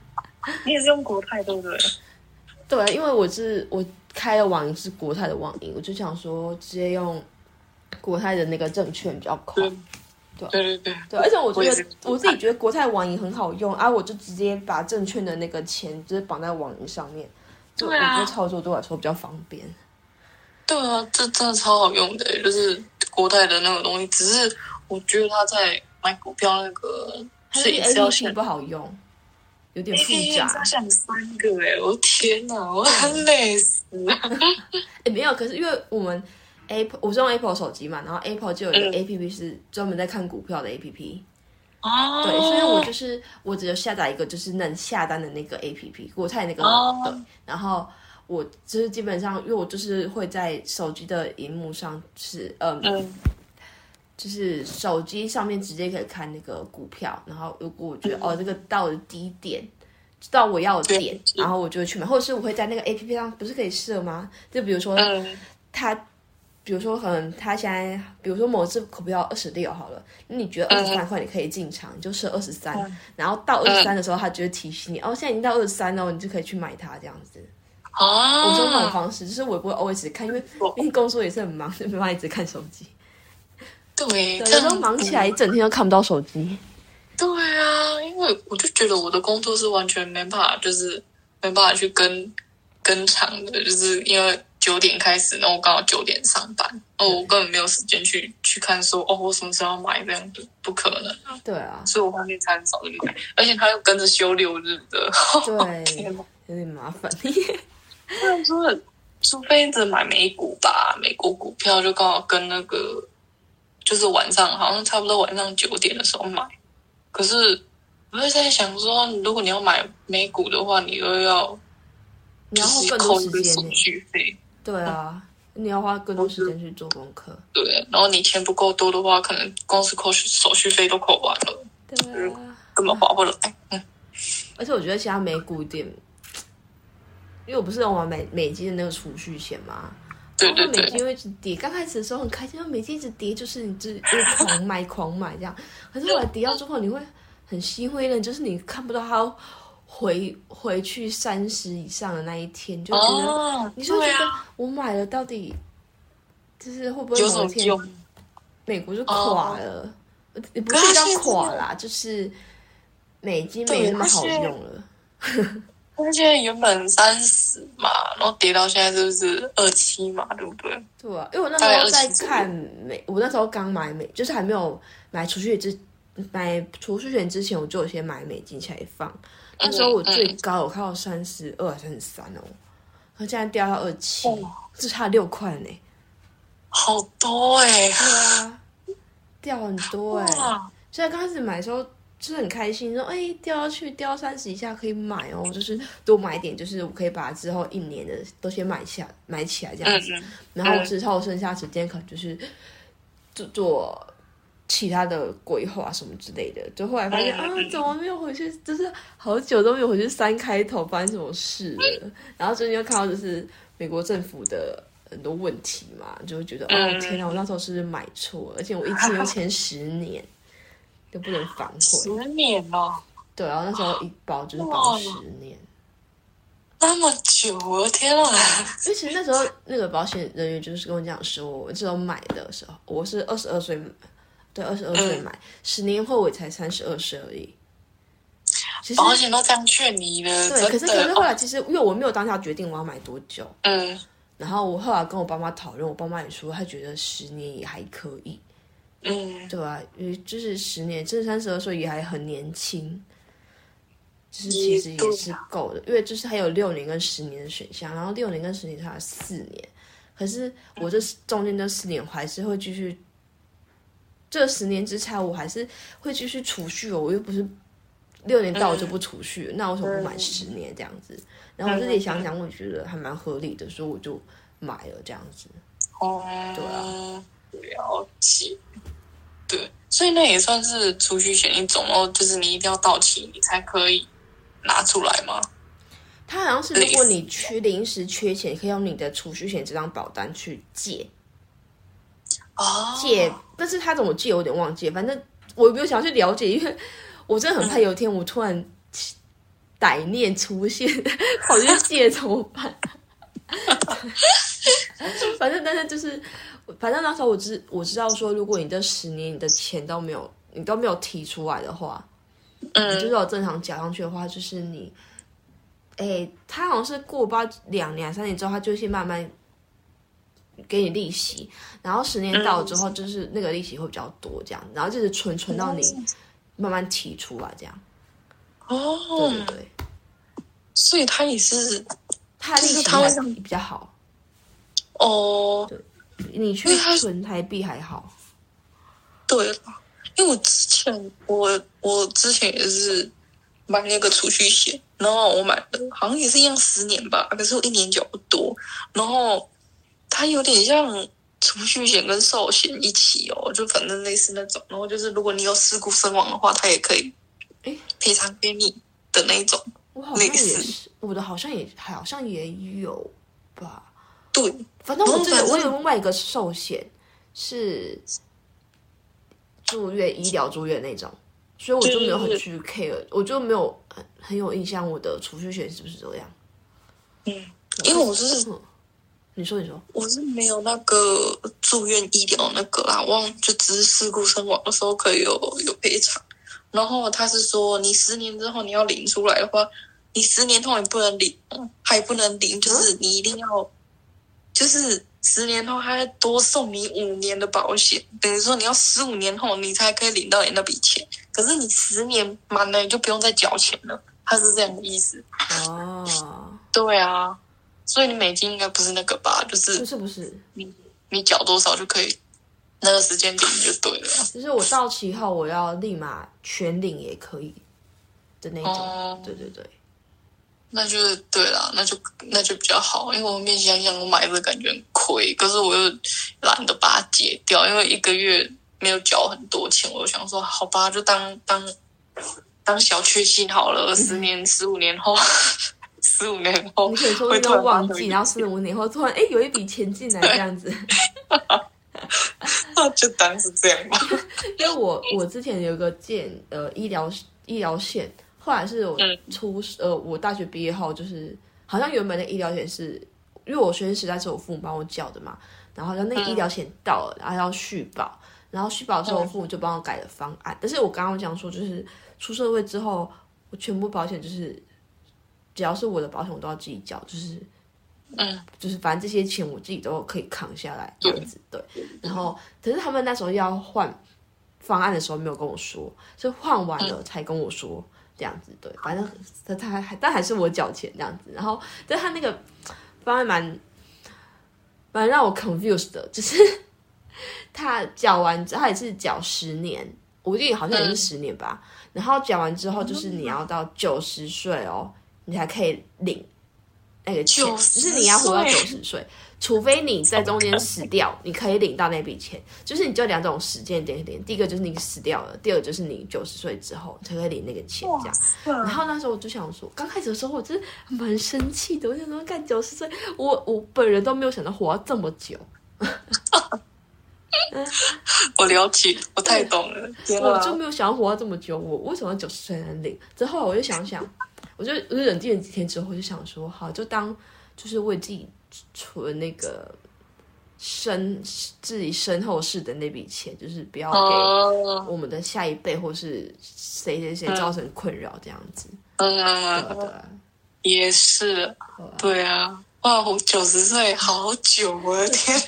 你也是用国泰对不对？对，啊因为我是我开的网银是国泰的网银，我就想说直接用国泰的那个证券比较快。对对对对，对，而且我觉得我，我自己觉得国泰网银很好用啊，我就直接把证券的那个钱就是绑在网银上面，就我觉得操作对我来说比较方便。对啊，这真的超好用的，就是国泰的那个东西。只是我觉得他在买股票那个是 APP 不好用，有点复杂。他想三个哎，我天哪，我很累死了。哎，没有，可是因为我们 Apple 我是用 Apple 手机嘛，然后 Apple 就有一个 APP 是专门在看股票的 APP。哦、嗯。对，所以我就是我只有下载一个就是能下单的那个 APP，国泰那个、哦、对，然后。我就是基本上，因为我就是会在手机的荧幕上是，嗯，嗯，就是手机上面直接可以看那个股票，然后如果我觉得、嗯、哦这个到了低点，到我要的点，然后我就会去买，或者是我会在那个 APP 上不是可以设吗？就比如说，嗯，它，比如说可能它现在，比如说某只股票二十六好了，那你觉得二十三块你可以进场，你就设二十三，然后到二十三的时候，它就会提醒你，哦，现在已经到二十三了，你就可以去买它这样子。哦，我说那种方式，就是我也不会 always 看，因为因为工作也是很忙，就没办法一直看手机。对，有时候忙起来一整天都看不到手机。对啊，因为我就觉得我的工作是完全没办法，就是没办法去跟跟场的，就是因为九点开始，然后我刚好九点上班，哦，我根本没有时间去去看说哦，我什么时候要买这样子，不可能。对啊，所以我后面才很少去买，而且他又跟着休六日的，对，有点麻烦。那说，除非只买美股吧，美国股票就刚好跟那个，就是晚上好像差不多晚上九点的时候买。可是我会在想说，如果你要买美股的话，你又要，你要花更多时间手续费。对啊，你要花更多时间去做功课。对，然后你钱不够多的话，可能公司扣手续费都扣完了，对啊，根本划不来。嗯，而且我觉得其他美股点。因为我不是用完美美金的那个储蓄险嘛，对对对，美金会一直跌。刚开始的时候很开心，因为美金一直跌，就是你就就狂买狂买这样。可是后来跌到之后，你会很心灰的，就是你看不到它回回去三十以上的那一天，就觉得、哦、你说觉得我买了到底就是会不会某一天美国就垮了？也、哦、不是叫垮啦，就是美金没那么好用了。它现在原本三十嘛，然后跌到现在是不是二七嘛？对不对？对啊，因为我那时候在看美，我那时候刚买美，就是还没有买储蓄之买储蓄险之前，我就有先买美金起来放。那时候我最高我看到三十二三十三哦，然后现在掉到二七，只差六块呢，好多哎、欸！对啊，掉很多哎、欸！所以刚开始买的时候。就是很开心，说哎，掉下去掉三十以下可以买哦，就是多买一点，就是我可以把之后一年的都先买下买起来这样子。嗯、然后之后剩下时间可能就是做做其他的规划什么之类的。就后来发现、嗯、啊，怎么没有回去？就是好久都没有回去三开头，发生什么事了？然后最近又看到就是美国政府的很多问题嘛，就会觉得哦天哪，我那时候是不是买错了？而且我一签又签十年。就不能反悔。十年哦，对，然后那时候一保就是保十年，那么久，我的天啊！因为其实那时候那个保险人员就是跟我讲说，我这时候买的时候，我是二十二岁，对，二十二岁买，十、嗯、年后我才三十二岁而已。其实保险都这样劝你了，对，可是可是后来其实因为我没有当下决定我要买多久，嗯，然后我后来跟我爸妈讨论，我爸妈也说他觉得十年也还可以。嗯，对啊，因为就是十年，这三十二岁也还很年轻，就是其实也是够的，因为就是还有六年跟十年的选项，然后六年跟十年差了四年，可是我这中间这四年我还是会继续，这十年之差我还是会继续储蓄哦，我又不是六年到我就不储蓄，那为什么不买十年这样子？然后我自己想想，我觉得还蛮合理的，所以我就买了这样子。哦，对啊，了解。对，所以那也算是储蓄险一种哦，就是你一定要到期你才可以拿出来吗？他好像是，如果你缺临时缺钱，可以用你的储蓄险这张保单去借。哦，借，但是他怎么借，我有点忘记。反正我也没有想要去了解，因为我真的很怕有一天我突然歹念出现，跑去借怎么办？反正，但是就是，反正那时候我知我知道说，如果你这十年你的钱都没有，你都没有提出来的话，嗯，你就是有正常缴上去的话，就是你，哎、欸，他好像是过八两年三年之后，他就先慢慢给你利息，然后十年到了之后，就是那个利息会比较多，这样，然后就是存存到你慢慢提出来这样。哦，对对对，所以他也是，他利息还比较好。哦，对，你去存台币还好。对了，因为我之前我我之前也是买那个储蓄险，然后我买的好像也是一样十年吧，可是我一年缴不多，然后它有点像储蓄险跟寿险一起哦，就反正类似那种，然后就是如果你有事故身亡的话，它也可以诶赔偿给你的那种。我好像也是，我的好像也好像也有吧。对，反正我这个我有另外一个寿险是住院医疗住院那种，所以我就没有很去 care，我就没有很很有印象我的储蓄险是不是这样。嗯，因为我是，嗯、你说你说，我是没有那个住院医疗那个啦，忘就只是事故身亡的时候可以有有赔偿，然后他是说你十年之后你要领出来的话，你十年后你不能领，还不能领，就是你一定要。嗯就是十年后，他会多送你五年的保险，等于说你要十五年后你才可以领到你那笔钱。可是你十年满了，你就不用再缴钱了。他是这样的意思。哦，对啊，所以你美金应该不是那个吧？就是不是不是，你你缴多少就可以，那个时间点就对了。就是我到期后我要立马全领也可以的那种。哦，对对对。那就对了，那就那就比较好，因为我后面想想，我买这个感觉很亏，可是我又懒得把它解掉，因为一个月没有缴很多钱，我就想说，好吧，就当当当小确幸好了，十年、十五年后，十五年后，你可以说都忘记，然后十五年后突然哎有一笔钱进来这样子，那就当是这样吧。因为我我之前有个建呃医疗医疗险。后来是我出、嗯、呃，我大学毕业后就是，好像原本的医疗险是，因为我学生时代是我父母帮我缴的嘛，然后像那个医疗险到了，然后要续保，然后续保之后我父母就帮我改了方案。嗯、但是我刚刚讲说，就是出社会之后，我全部保险就是，只要是我的保险我都要自己缴，就是，嗯，就是反正这些钱我自己都可以扛下来这样子，对。然后，可是他们那时候要换方案的时候没有跟我说，是换完了才跟我说。嗯这样子对，反正他他还还但还是我缴钱这样子，然后但他那个方案蛮蛮让我 confused 的，就是 他缴完之后他也是缴十年，我记得好像也是十年吧，嗯、然后缴完之后就是你要到九十岁哦，你才可以领那个钱，就是你要活到九十岁。除非你在中间死掉，你可以领到那笔钱。就是你就两种时间点点，第一个就是你死掉了，第二个就是你九十岁之后才可以领那个钱这样。然后那时候我就想说，刚开始的时候我真的蛮生气的，我想说干九十岁，我我本人都没有想到活这么久。我了解，我太懂了，我就没有想要活到这么久。我为什么要九十岁才能领？之后我就想想，我就我就冷静了几天之后，我就想说，好，就当就是为自己。存那个身自己身后事的那笔钱，就是不要给我们的下一辈或是谁谁谁造成困扰，这样子。嗯，对对，也是，对啊。哇，我九十岁好久，我的天，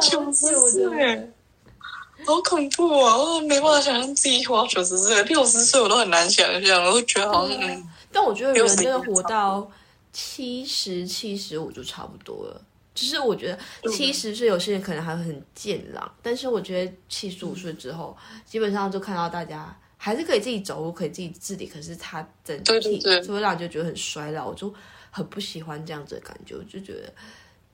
九十岁，好恐怖啊！我没办法想象自己活到九十岁，六十岁我都很难想象，我会觉得好像。嗯，但我觉得人真的活到。七十七十五就差不多了，只、就是我觉得七十岁有些人可能还会很健朗，嗯、但是我觉得七十五岁之后，嗯、基本上就看到大家还是可以自己走路，可以自己自理，可是他整体就会让人就觉得很衰老，我就很不喜欢这样子的感觉，我就觉得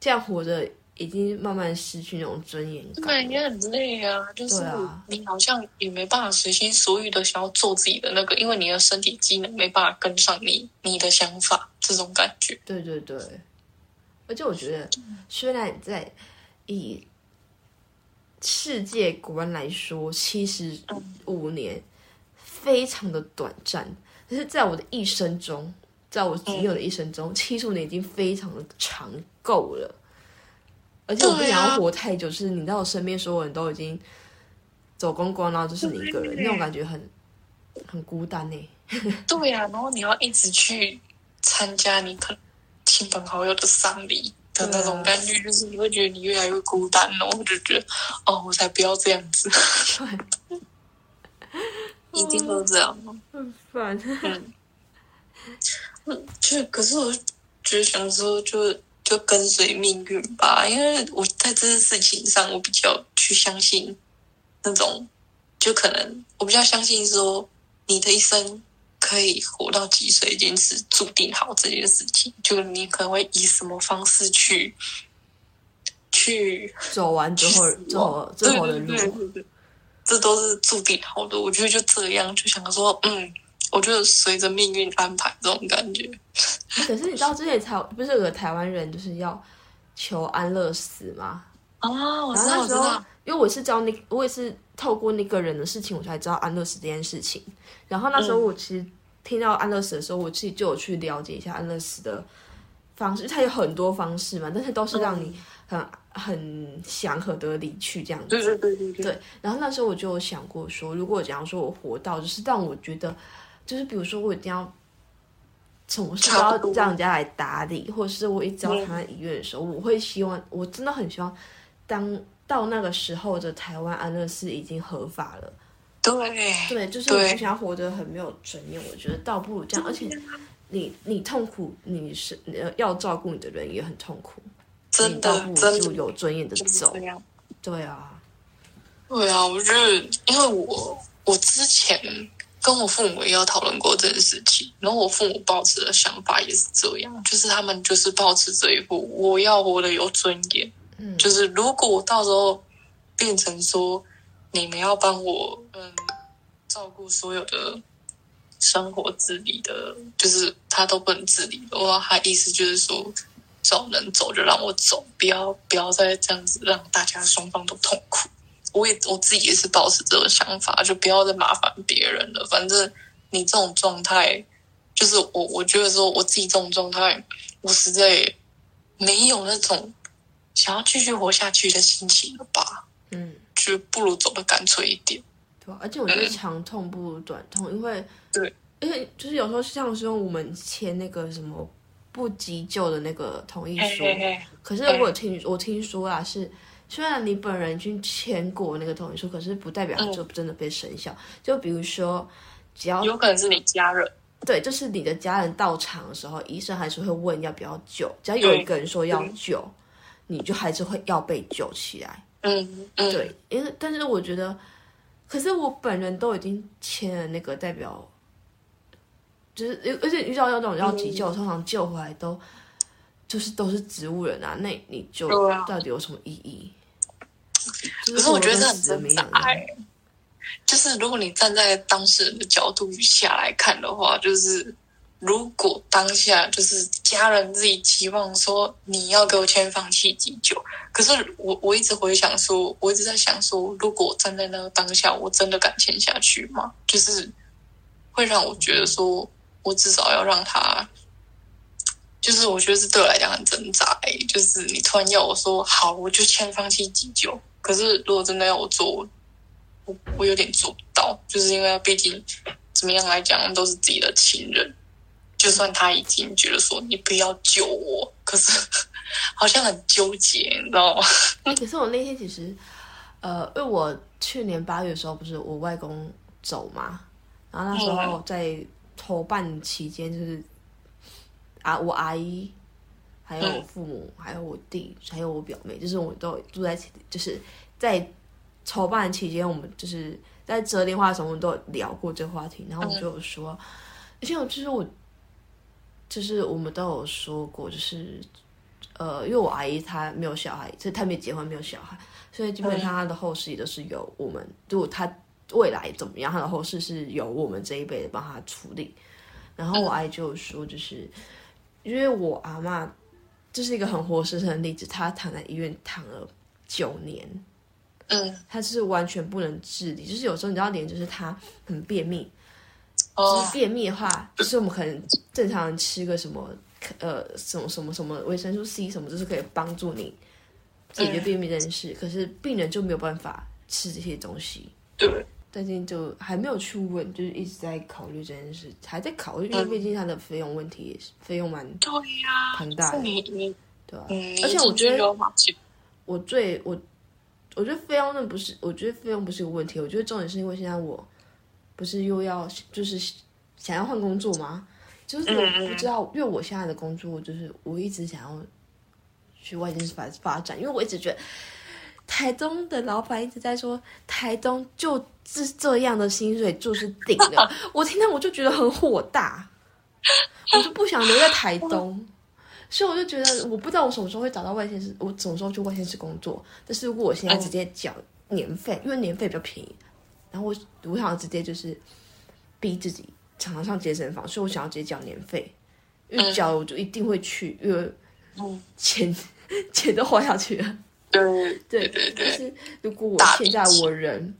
这样活着。已经慢慢失去那种尊严感，也很累啊。就是你好像也没办法随心所欲的想要做自己的那个，因为你的身体机能没办法跟上你你的想法，这种感觉。对对对，而且我觉得，虽然在以世界观来说，七十五年非常的短暂，可是在我的一生中，在我仅有的一生中，七十五年已经非常的长够了。而且我不想要活太久，就是你知道，我身边所有人都已经走光光，然后就是你一个人，那种感觉很很孤单呢。对呀、啊，然后你要一直去参加你可能亲朋好友的丧礼的那种感觉，就是你会觉得你越来越孤单了。我就觉得，哦，我才不要这样子。对，一定都这样吗？很烦。嗯，嗯，就可是我觉得想说，就就跟随命运吧，因为我在这件事情上，我比较去相信那种，就可能我比较相信说，你的一生。可以活到几岁已经是注定好这件事情，就你可能会以什么方式去去走完之后走最后的路，这都是注定好的。我觉得就这样，就想说，嗯，我觉得随着命运安排这种感觉。可是你知道之前才不是有个台湾人就是要求安乐死吗？哦，我知道，我知道，因为我是知道那，我也是透过那个人的事情，我才知道安乐死这件事情。然后那时候我其实。听到安乐死的时候，我自己就有去了解一下安乐死的方式，它有很多方式嘛，但是都是让你很很祥和的离去这样子。对对对对对。对，然后那时候我就有想过说，如果假如说我活到，就是让我觉得，就是比如说我一定要什么事都要让人家来打理，或者是我一直要躺在医院的时候，我会希望，我真的很希望，当到那个时候的台湾安乐死已经合法了。对对，就是我不想活得很没有尊严，我觉得倒不如这样。而且你你痛苦，你是要照顾你的人也很痛苦，真的，倒不如就有尊严的走。对啊，对啊，我觉得，因为我我之前跟我父母也有讨论过这件事情，然后我父母抱持的想法也是这样，就是他们就是抱持这一步，我要活得有尊严。嗯，就是如果我到时候变成说。你们要帮我，嗯，照顾所有的生活自理的，就是他都不能自理的话，他意思就是说，只要能走就让我走，不要不要再这样子让大家双方都痛苦。我也我自己也是保持这个想法，就不要再麻烦别人了。反正你这种状态，就是我我觉得说我自己这种状态，我实在没有那种想要继续活下去的心情了吧？嗯。就不如走的干脆一点，对，而且我觉得长痛不如短痛，嗯、因为对，因为就是有时候像说我们签那个什么不急救的那个同意书，嘿嘿嘿，可是我听、嗯、我听说啊，是虽然你本人去签过那个同意书，可是不代表就真的被生效。嗯、就比如说，只要有可能是你家人，对，就是你的家人到场的时候，医生还是会问要不要救。只要有一个人说要救，你就还是会要被救起来。嗯，嗯，对，因为但是我觉得，可是我本人都已经签了那个代表，就是而且遇到那种要急救，嗯、通常救回来都就是都是植物人啊，那你就到底有什么意义？可、啊、是我觉得这很挣扎，就是如果你站在当事人的角度下来看的话，就是。如果当下就是家人自己期望说你要给我签放弃急救，可是我我一直回想说，我一直在想说，如果站在那个当下，我真的敢签下去吗？就是会让我觉得说，我至少要让他，就是我觉得是对我来讲很挣扎。哎，就是你突然要我说好，我就签放弃急救，可是如果真的要我做，我我有点做不到，就是因为毕竟怎么样来讲都是自己的亲人。就算他已经觉得说你不要救我，可是 好像很纠结，你知道吗？可是我那天其实，呃，因为我去年八月的时候不是我外公走嘛，然后那时候在筹办期间，就是啊，我阿姨还有我父母，还有我弟，还有我表妹，就是我们都住在一起，就是在筹办期间，我们就是在折电话的时候，我们都有聊过这个话题，然后我就有说，而且我就是我。就是我们都有说过，就是，呃，因为我阿姨她没有小孩，所以她没结婚，没有小孩，所以基本上她的后事也都是由我们，如果她未来怎么样，她的后事是由我们这一辈的帮她处理。然后我阿姨就说，就是因为我阿妈就是一个很活生生的例子，她躺在医院躺了九年，嗯，她是完全不能自理，就是有时候你知道，连就是她很便秘。就是便秘的话，就是我们可能正常人吃个什么呃什么什么什么维生素 C 什么，就是可以帮助你解决便秘这件事。嗯、可是病人就没有办法吃这些东西。对。最近就还没有去问，就是一直在考虑这件事，还在考虑，因为毕竟它的费用问题也是费用蛮对呀，庞大的。对啊，嗯、而且我觉得我最我我觉得费用那不是，我觉得费用不是个问题。我觉得重点是因为现在我不是又要就是想要换工作吗？就是我不知道，因为我现在的工作就是我一直想要去外县市发发展，因为我一直觉得。台东的老板一直在说，台东就是这样的薪水就是顶的。我听到我就觉得很火大，我就不想留在台东，所以我就觉得我不知道我什么时候会找到外县市，我什么时候去外县市工作。但是如果我现在直接缴年费，因为年费比较便宜，然后我我想直接就是逼自己常常上健身房，所以我想要直接缴年费，因为缴了我就一定会去，因为钱钱都花下去了。对对对对，就是如果我现在我人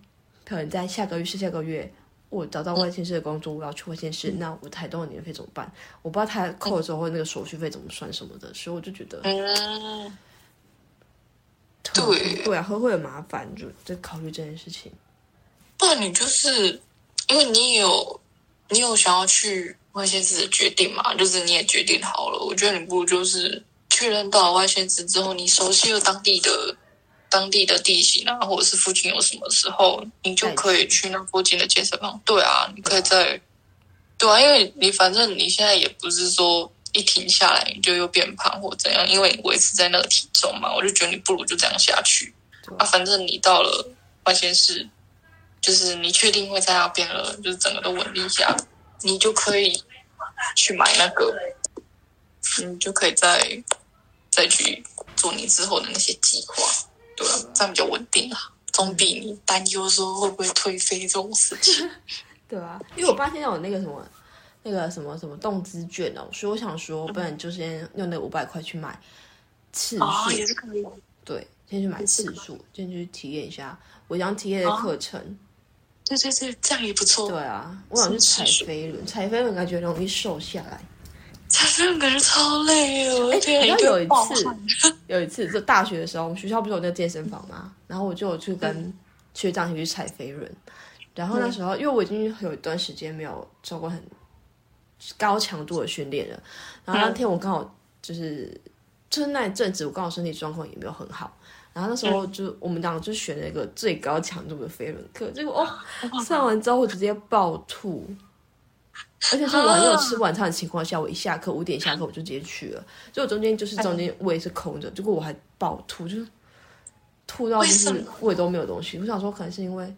可能在下个月是下个月，我找到外县市的工作，我要去外县市，那我台东的年费怎么办？我不知道他扣的时候会那个手续费怎么算什么的，所以我就觉得，嗯，对对啊，会会有麻烦，就在考虑这件事情。不然你就是因为你有你有想要去外县市的决定嘛？就是你也决定好了，我觉得你不如就是。确认到了外县市之后，你熟悉了当地的当地的地形啊，或者是附近有什么时候，你就可以去那附近的健身房。对啊，你可以在，对啊，因为你反正你现在也不是说一停下来你就又变胖或怎样，因为你维持在那个体重嘛，我就觉得你不如就这样下去啊。反正你到了外县市，就是你确定会在那边了，就是整个都稳定下，你就可以去买那个，你就可以再。再去做你之后的那些计划，对啊，这样比较稳定啊，总比你担忧说会不会退费这种事情，对啊，因为我爸现在有那个什么，那个什么什么动资券哦，所以我想说，不然就先用那五百块去买次数，哦，也是可以，对，先去买次数，先去体验一下我想体验的课程，哦，对对对，这样也不错，对啊，我想去踩飞轮，踩飞轮感觉容易瘦下来。踩飞轮感觉超累哦！哎、欸，然后有一次，有一次就大学的时候，我们学校不是有那个健身房嘛，然后我就有去跟学长一起去踩飞轮。然后那时候，因为我已经有一段时间没有做过很高强度的训练了，然后那天我刚好就是就是那一阵子，我刚好身体状况也没有很好，然后那时候就我们两个就选了一个最高强度的飞轮课，结果哦，上完之后我直接爆吐。而且是我没有吃晚餐的情况下，我一下课五点下课我就直接去了，所以我中间就是中间胃是空着，结果我还爆吐，就是吐到就是胃都没有东西。我想说可能是因为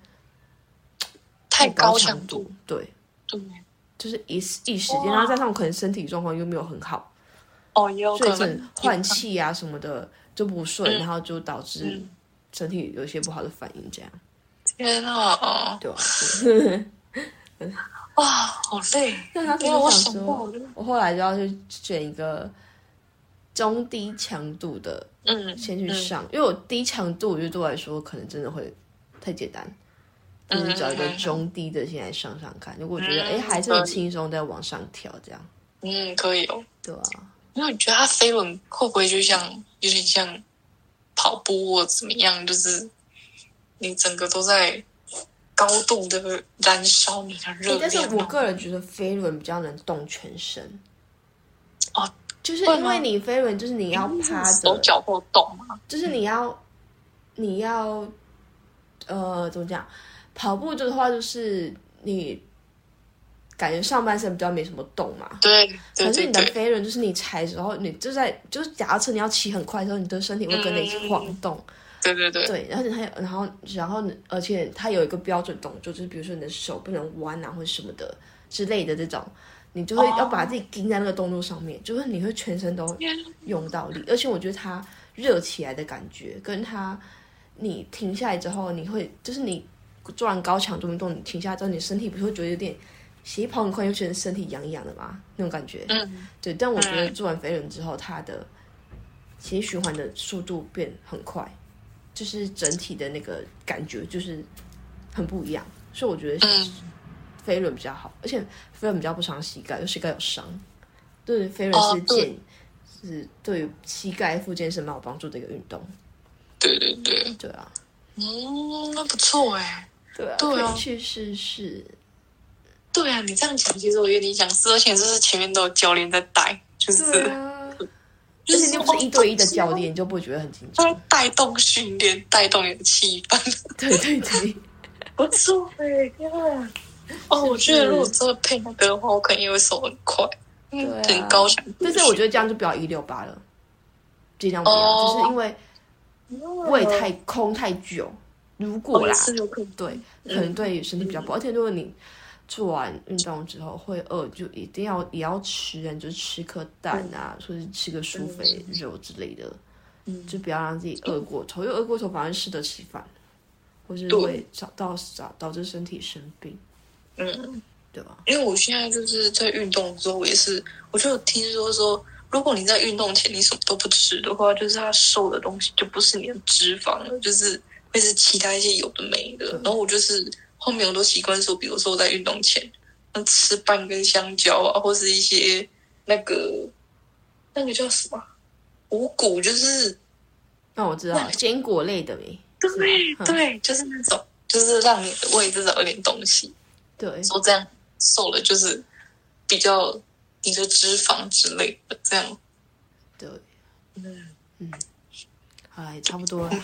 太高强度，对对，就是一一时间，然后加上我可能身体状况又没有很好，哦，也有可能所以换气啊什么的就不顺，然后就导致身体有一些不好的反应，这样。天啊！对吧？哇，好累！那他跟我想说，我后来就要去选一个中低强度的，嗯，先去上，因为我低强度，我觉得对我来说可能真的会太简单，就是找一个中低的先来上上看。如果觉得哎还是很轻松，再往上调这样。嗯，可以哦。对啊，那你觉得它飞轮会不会就像有点像跑步或怎么样？就是你整个都在。高度的燃烧你的热量，但是我个人觉得飞轮比较能动全身。哦，就是因为你飞轮，就是你要趴着，手脚会动嘛，就是你要，你要，呃，怎么讲？跑步的话，就是你感觉上半身比较没什么动嘛。对，可是你的飞轮，就是你踩的时候，你就在，就是假设你要骑很快的时候，你的身体会跟着一起晃动。嗯对对对，对，而且它有，然后然后而且它有一个标准动作，就是比如说你的手不能弯啊，或者什么的之类的这种，你就会要把自己盯在那个动作上面，oh. 就是你会全身都用到力，而且我觉得它热起来的感觉，跟它你停下来之后，你会就是你做完高强度运动，你停下来之后，你身体不是会觉得有点血跑很快，又觉得身体痒痒的嘛，那种感觉。嗯，对，但我觉得做完飞轮之后，它的血液循环的速度变很快。就是整体的那个感觉就是很不一样，所以我觉得飞飞轮比较好，而且飞轮比较不伤膝盖，就膝盖有伤。对，飞轮是健，哦、是对于膝盖复健是蛮有帮助的一个运动。对对对，对啊，嗯，那不错哎，对啊，对啊，去试试。对啊，你这样讲，其实我有点想试，而且就是前面都有教练在带，就是，啊、就是你不是一对一的教练，你就不会觉得很紧张。带动训练，带动你的气氛。对对对，不错哎，哦，我觉得如果真的配那个的话，我肯定会手很快，对、啊，很高强。但是我觉得这样就不要一六八了，尽量不要，哦、就是因为胃太空太久，如果啦，哦、对，可能对身体比较不好，嗯、而且如果你。做完运动之后会饿，就一定要也要吃，就吃颗蛋啊，嗯、或者是吃个舒肥肉之类的，嗯、就不要让自己饿过头，因为饿过头反而适得其反，或是会找到导导致身体生病。嗯，对吧？因为我现在就是在运动之后，我也是，我就听说说，如果你在运动前你什么都不吃的话，就是它瘦的东西就不是你的脂肪了，就是会是其他一些有的没的，然后我就是。后面我都习惯说，比如说我在运动前，吃半根香蕉啊，或是一些那个那个叫什么五谷，就是那我知道坚果类的呗。对对，就是那种，就是让你的胃至少有点东西。对，说这样瘦了就是比较你的脂肪之类的这样。对，嗯嗯，好了，也差不多了。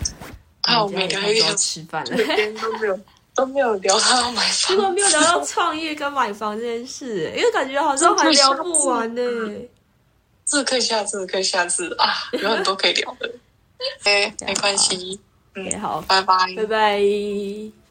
好，每个月要吃饭了，每天都没有。都没有聊到买房，结果没有聊到创业跟买房这件事，因为感觉好像还聊不完呢。这可以下次，可以下次啊，有很多可以聊的。哎，没关系，嗯，好，拜拜，拜拜。